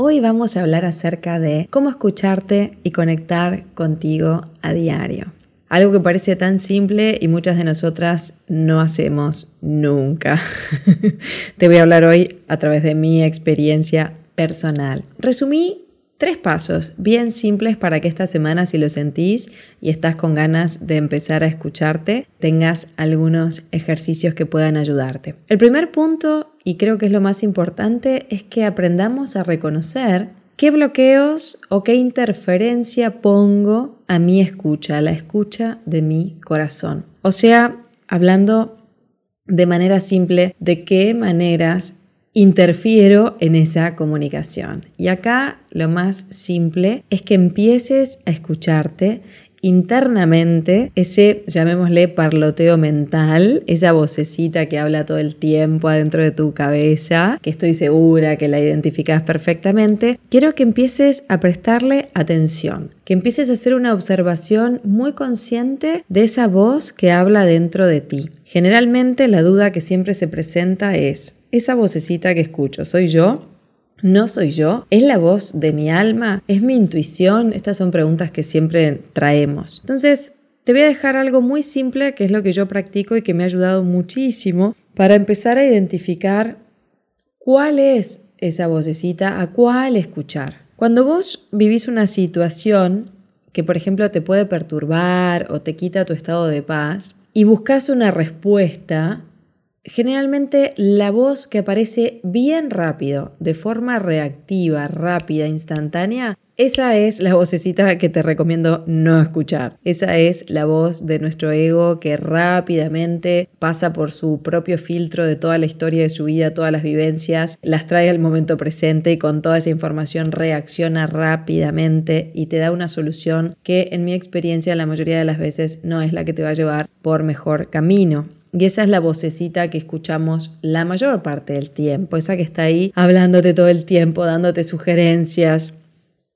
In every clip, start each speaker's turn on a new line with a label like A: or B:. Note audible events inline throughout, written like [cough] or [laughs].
A: Hoy vamos a hablar acerca de cómo escucharte y conectar contigo a diario. Algo que parece tan simple y muchas de nosotras no hacemos nunca. [laughs] Te voy a hablar hoy a través de mi experiencia personal. Resumí Tres pasos bien simples para que esta semana, si lo sentís y estás con ganas de empezar a escucharte, tengas algunos ejercicios que puedan ayudarte. El primer punto, y creo que es lo más importante, es que aprendamos a reconocer qué bloqueos o qué interferencia pongo a mi escucha, a la escucha de mi corazón. O sea, hablando de manera simple, de qué maneras interfiero en esa comunicación. Y acá lo más simple es que empieces a escucharte internamente ese, llamémosle, parloteo mental, esa vocecita que habla todo el tiempo adentro de tu cabeza, que estoy segura que la identificas perfectamente, quiero que empieces a prestarle atención, que empieces a hacer una observación muy consciente de esa voz que habla dentro de ti. Generalmente la duda que siempre se presenta es, esa vocecita que escucho, ¿soy yo? ¿No soy yo? ¿Es la voz de mi alma? ¿Es mi intuición? Estas son preguntas que siempre traemos. Entonces, te voy a dejar algo muy simple que es lo que yo practico y que me ha ayudado muchísimo para empezar a identificar cuál es esa vocecita, a cuál escuchar. Cuando vos vivís una situación que, por ejemplo, te puede perturbar o te quita tu estado de paz y buscas una respuesta, Generalmente la voz que aparece bien rápido, de forma reactiva, rápida, instantánea, esa es la vocecita que te recomiendo no escuchar. Esa es la voz de nuestro ego que rápidamente pasa por su propio filtro de toda la historia de su vida, todas las vivencias, las trae al momento presente y con toda esa información reacciona rápidamente y te da una solución que en mi experiencia la mayoría de las veces no es la que te va a llevar por mejor camino. Y esa es la vocecita que escuchamos la mayor parte del tiempo, esa que está ahí hablándote todo el tiempo, dándote sugerencias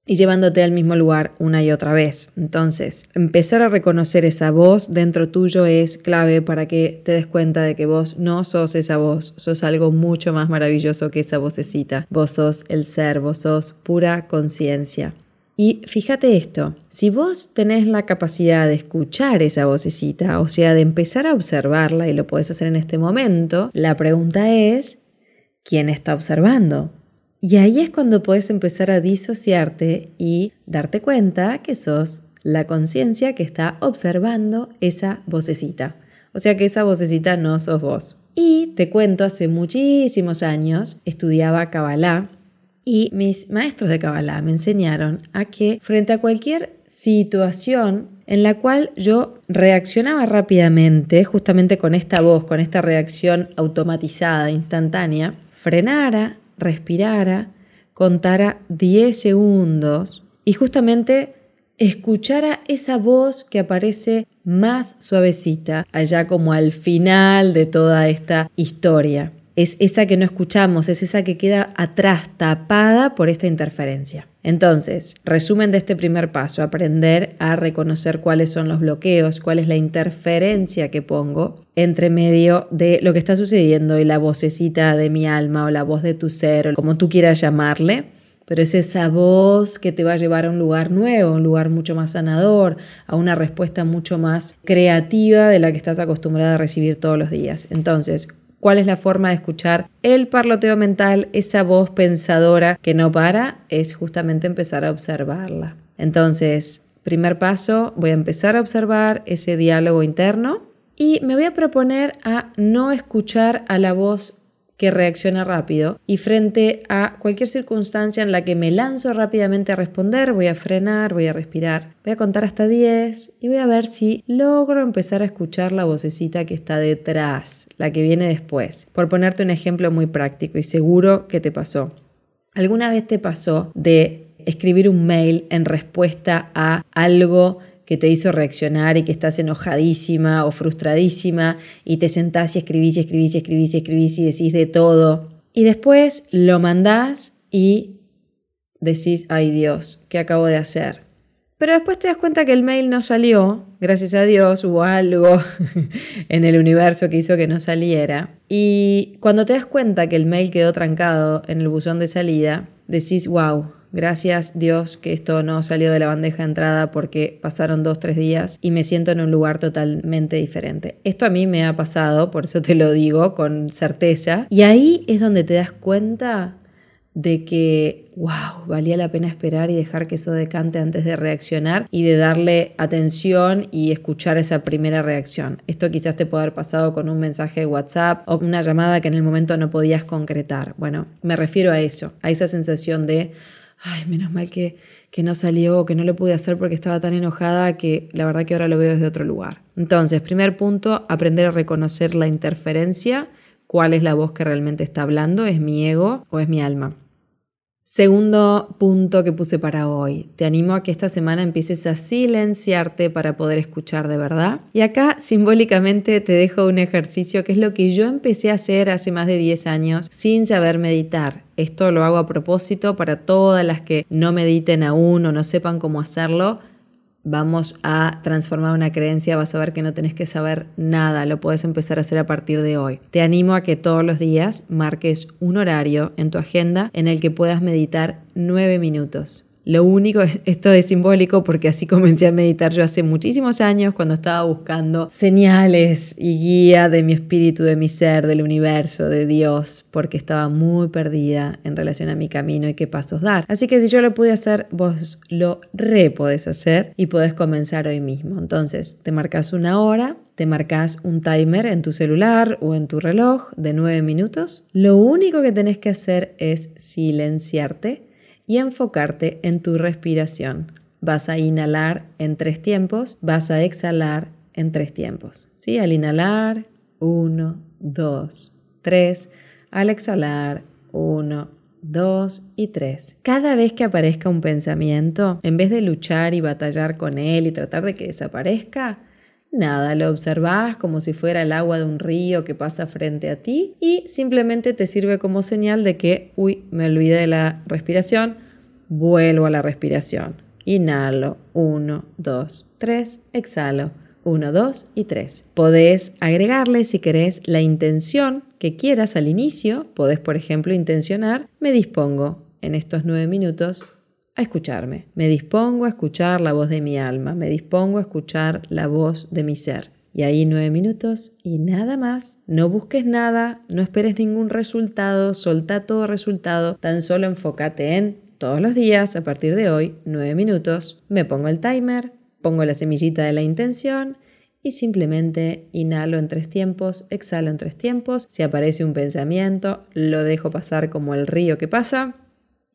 A: y llevándote al mismo lugar una y otra vez. Entonces, empezar a reconocer esa voz dentro tuyo es clave para que te des cuenta de que vos no sos esa voz, sos algo mucho más maravilloso que esa vocecita. Vos sos el ser, vos sos pura conciencia. Y fíjate esto, si vos tenés la capacidad de escuchar esa vocecita, o sea, de empezar a observarla, y lo podés hacer en este momento, la pregunta es, ¿quién está observando? Y ahí es cuando puedes empezar a disociarte y darte cuenta que sos la conciencia que está observando esa vocecita. O sea que esa vocecita no sos vos. Y te cuento, hace muchísimos años estudiaba Kabbalah y mis maestros de Kabbalah me enseñaron a que frente a cualquier situación en la cual yo reaccionaba rápidamente, justamente con esta voz, con esta reacción automatizada, instantánea, frenara, respirara, contara 10 segundos y justamente escuchara esa voz que aparece más suavecita, allá como al final de toda esta historia es esa que no escuchamos, es esa que queda atrás, tapada por esta interferencia. Entonces, resumen de este primer paso, aprender a reconocer cuáles son los bloqueos, cuál es la interferencia que pongo entre medio de lo que está sucediendo y la vocecita de mi alma o la voz de tu ser, o como tú quieras llamarle. Pero es esa voz que te va a llevar a un lugar nuevo, un lugar mucho más sanador, a una respuesta mucho más creativa de la que estás acostumbrada a recibir todos los días. Entonces, cuál es la forma de escuchar el parloteo mental, esa voz pensadora que no para, es justamente empezar a observarla. Entonces, primer paso, voy a empezar a observar ese diálogo interno y me voy a proponer a no escuchar a la voz que reacciona rápido y frente a cualquier circunstancia en la que me lanzo rápidamente a responder, voy a frenar, voy a respirar, voy a contar hasta 10 y voy a ver si logro empezar a escuchar la vocecita que está detrás, la que viene después. Por ponerte un ejemplo muy práctico y seguro que te pasó. ¿Alguna vez te pasó de escribir un mail en respuesta a algo que te hizo reaccionar y que estás enojadísima o frustradísima y te sentás y escribís y escribís y escribís y escribís y decís de todo. Y después lo mandás y decís, ay Dios, ¿qué acabo de hacer? Pero después te das cuenta que el mail no salió, gracias a Dios hubo algo [laughs] en el universo que hizo que no saliera. Y cuando te das cuenta que el mail quedó trancado en el buzón de salida, decís, wow, gracias Dios que esto no salió de la bandeja de entrada porque pasaron dos, tres días y me siento en un lugar totalmente diferente. Esto a mí me ha pasado, por eso te lo digo con certeza. Y ahí es donde te das cuenta de que, wow, valía la pena esperar y dejar que eso decante antes de reaccionar y de darle atención y escuchar esa primera reacción. Esto quizás te puede haber pasado con un mensaje de WhatsApp o una llamada que en el momento no podías concretar. Bueno, me refiero a eso, a esa sensación de, ay, menos mal que, que no salió, que no lo pude hacer porque estaba tan enojada que la verdad que ahora lo veo desde otro lugar. Entonces, primer punto, aprender a reconocer la interferencia. ¿Cuál es la voz que realmente está hablando? ¿Es mi ego o es mi alma? Segundo punto que puse para hoy. Te animo a que esta semana empieces a silenciarte para poder escuchar de verdad. Y acá simbólicamente te dejo un ejercicio que es lo que yo empecé a hacer hace más de 10 años sin saber meditar. Esto lo hago a propósito para todas las que no mediten aún o no sepan cómo hacerlo vamos a transformar una creencia, vas a ver que no tenés que saber nada, lo puedes empezar a hacer a partir de hoy. Te animo a que todos los días marques un horario en tu agenda en el que puedas meditar nueve minutos. Lo único, esto es simbólico porque así [laughs] comencé a meditar yo hace muchísimos años cuando estaba buscando señales y guía de mi espíritu, de mi ser, del universo, de Dios, porque estaba muy perdida en relación a mi camino y qué pasos dar. Así que si yo lo pude hacer, vos lo re podés hacer y podés comenzar hoy mismo. Entonces, te marcas una hora, te marcas un timer en tu celular o en tu reloj de nueve minutos. Lo único que tenés que hacer es silenciarte y enfocarte en tu respiración. Vas a inhalar en tres tiempos, vas a exhalar en tres tiempos. ¿Sí? Al inhalar, uno, dos, tres. Al exhalar, uno, dos y tres. Cada vez que aparezca un pensamiento, en vez de luchar y batallar con él y tratar de que desaparezca, Nada, lo observas como si fuera el agua de un río que pasa frente a ti y simplemente te sirve como señal de que, uy, me olvidé de la respiración, vuelvo a la respiración. Inhalo, 1, 2, 3, exhalo, 1, 2 y 3. Podés agregarle si querés la intención que quieras al inicio, podés por ejemplo intencionar, me dispongo en estos 9 minutos a escucharme. Me dispongo a escuchar la voz de mi alma, me dispongo a escuchar la voz de mi ser. Y ahí nueve minutos y nada más. No busques nada, no esperes ningún resultado, solta todo resultado, tan solo enfócate en todos los días, a partir de hoy, nueve minutos. Me pongo el timer, pongo la semillita de la intención y simplemente inhalo en tres tiempos, exhalo en tres tiempos. Si aparece un pensamiento, lo dejo pasar como el río que pasa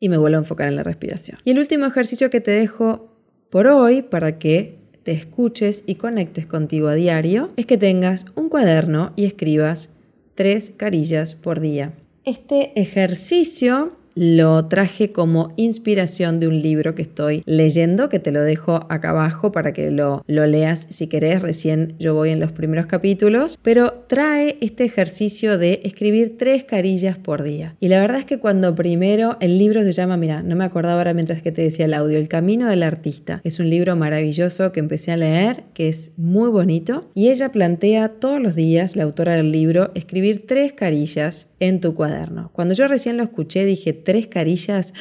A: y me vuelvo a enfocar en la respiración. Y el último ejercicio que te dejo por hoy para que te escuches y conectes contigo a diario es que tengas un cuaderno y escribas tres carillas por día. Este ejercicio lo traje como inspiración de un libro que estoy leyendo, que te lo dejo acá abajo para que lo, leas si querés. Recién yo voy en los primeros capítulos, pero trae este ejercicio de escribir tres carillas por día. Y la verdad es que cuando primero el libro se llama, mira, no me acordaba ahora mientras que te decía el audio, El Camino del Artista. Es un libro maravilloso que empecé a leer, que es muy bonito, y ella plantea todos los días, la autora del libro, escribir tres carillas en tu cuaderno. Cuando yo recién lo escuché dije, tres carillas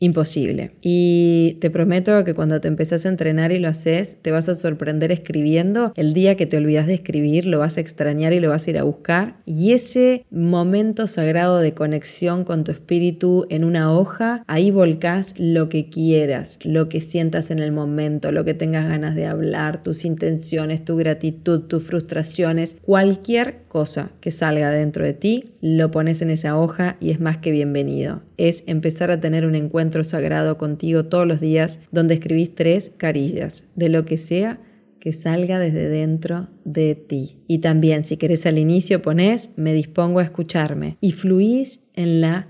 A: imposible. Y te prometo que cuando te empezás a entrenar y lo haces, te vas a sorprender escribiendo. El día que te olvidas de escribir, lo vas a extrañar y lo vas a ir a buscar. Y ese momento sagrado de conexión con tu espíritu en una hoja, ahí volcás lo que quieras, lo que sientas en el momento, lo que tengas ganas de hablar, tus intenciones, tu gratitud, tus frustraciones, cualquier cosa que salga dentro de ti, lo pones en esa hoja y es más que bienvenido. Es empezar a tener un encuentro sagrado contigo todos los días, donde escribís tres carillas, de lo que sea que salga desde dentro de ti. Y también, si querés al inicio, ponés, me dispongo a escucharme y fluís en la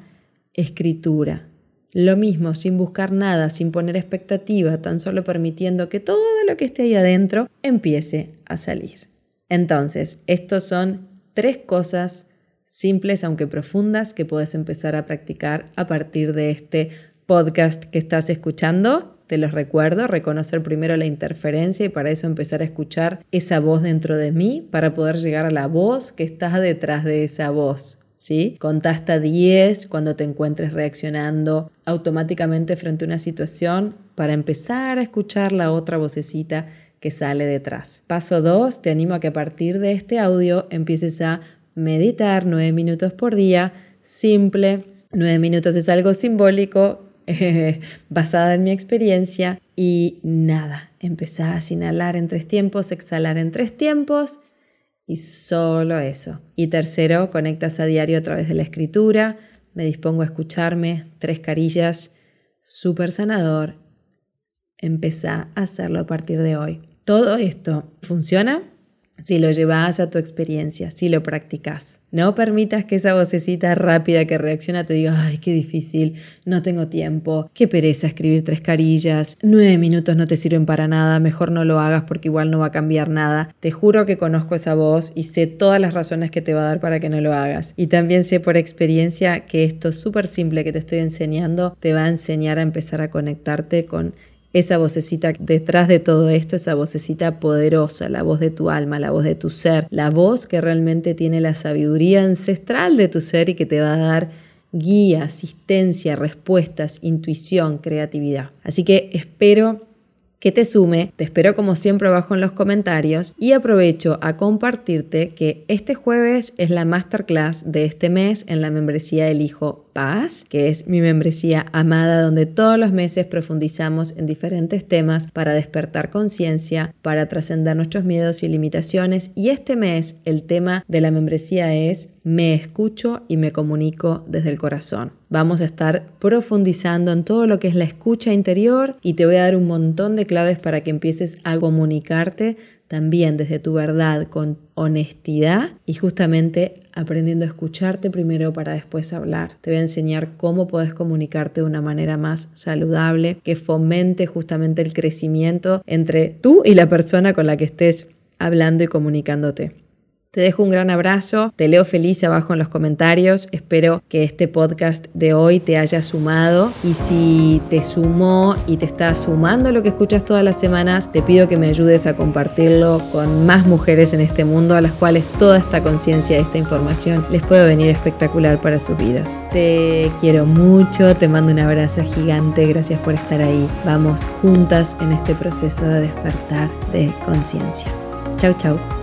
A: escritura. lo mismo, sin buscar nada, sin poner expectativa, tan solo permitiendo que todo lo que esté ahí adentro empiece a salir. Entonces, estos son tres cosas simples aunque profundas que puedes empezar a practicar a partir de este podcast que estás escuchando. Te los recuerdo, reconocer primero la interferencia y para eso empezar a escuchar esa voz dentro de mí para poder llegar a la voz que está detrás de esa voz. ¿Sí? Contá hasta 10 cuando te encuentres reaccionando automáticamente frente a una situación para empezar a escuchar la otra vocecita que sale detrás. Paso 2, te animo a que a partir de este audio empieces a meditar 9 minutos por día, simple. 9 minutos es algo simbólico, [laughs] basada en mi experiencia y nada, empezás a inhalar en tres tiempos, exhalar en tres tiempos y solo eso. Y tercero, conectas a diario a través de la escritura, me dispongo a escucharme, tres carillas, súper sanador. Empezá a hacerlo a partir de hoy. Todo esto funciona si lo llevas a tu experiencia, si lo practicas. No permitas que esa vocecita rápida que reacciona te diga, ay, qué difícil, no tengo tiempo, qué pereza escribir tres carillas, nueve minutos no te sirven para nada, mejor no lo hagas porque igual no va a cambiar nada. Te juro que conozco esa voz y sé todas las razones que te va a dar para que no lo hagas. Y también sé por experiencia que esto súper simple que te estoy enseñando te va a enseñar a empezar a conectarte con esa vocecita detrás de todo esto, esa vocecita poderosa, la voz de tu alma, la voz de tu ser, la voz que realmente tiene la sabiduría ancestral de tu ser y que te va a dar guía, asistencia, respuestas, intuición, creatividad. Así que espero que te sume. Te espero como siempre abajo en los comentarios y aprovecho a compartirte que este jueves es la masterclass de este mes en la membresía del Hijo Paz, que es mi membresía amada donde todos los meses profundizamos en diferentes temas para despertar conciencia, para trascender nuestros miedos y limitaciones. Y este mes el tema de la membresía es me escucho y me comunico desde el corazón. Vamos a estar profundizando en todo lo que es la escucha interior y te voy a dar un montón de claves para que empieces a comunicarte también desde tu verdad con honestidad y justamente aprendiendo a escucharte primero para después hablar. Te voy a enseñar cómo puedes comunicarte de una manera más saludable, que fomente justamente el crecimiento entre tú y la persona con la que estés hablando y comunicándote. Te dejo un gran abrazo, te leo feliz abajo en los comentarios, espero que este podcast de hoy te haya sumado y si te sumó y te está sumando lo que escuchas todas las semanas, te pido que me ayudes a compartirlo con más mujeres en este mundo a las cuales toda esta conciencia, esta información les puede venir espectacular para sus vidas. Te quiero mucho, te mando un abrazo gigante, gracias por estar ahí. Vamos juntas en este proceso de despertar de conciencia. Chau, chau.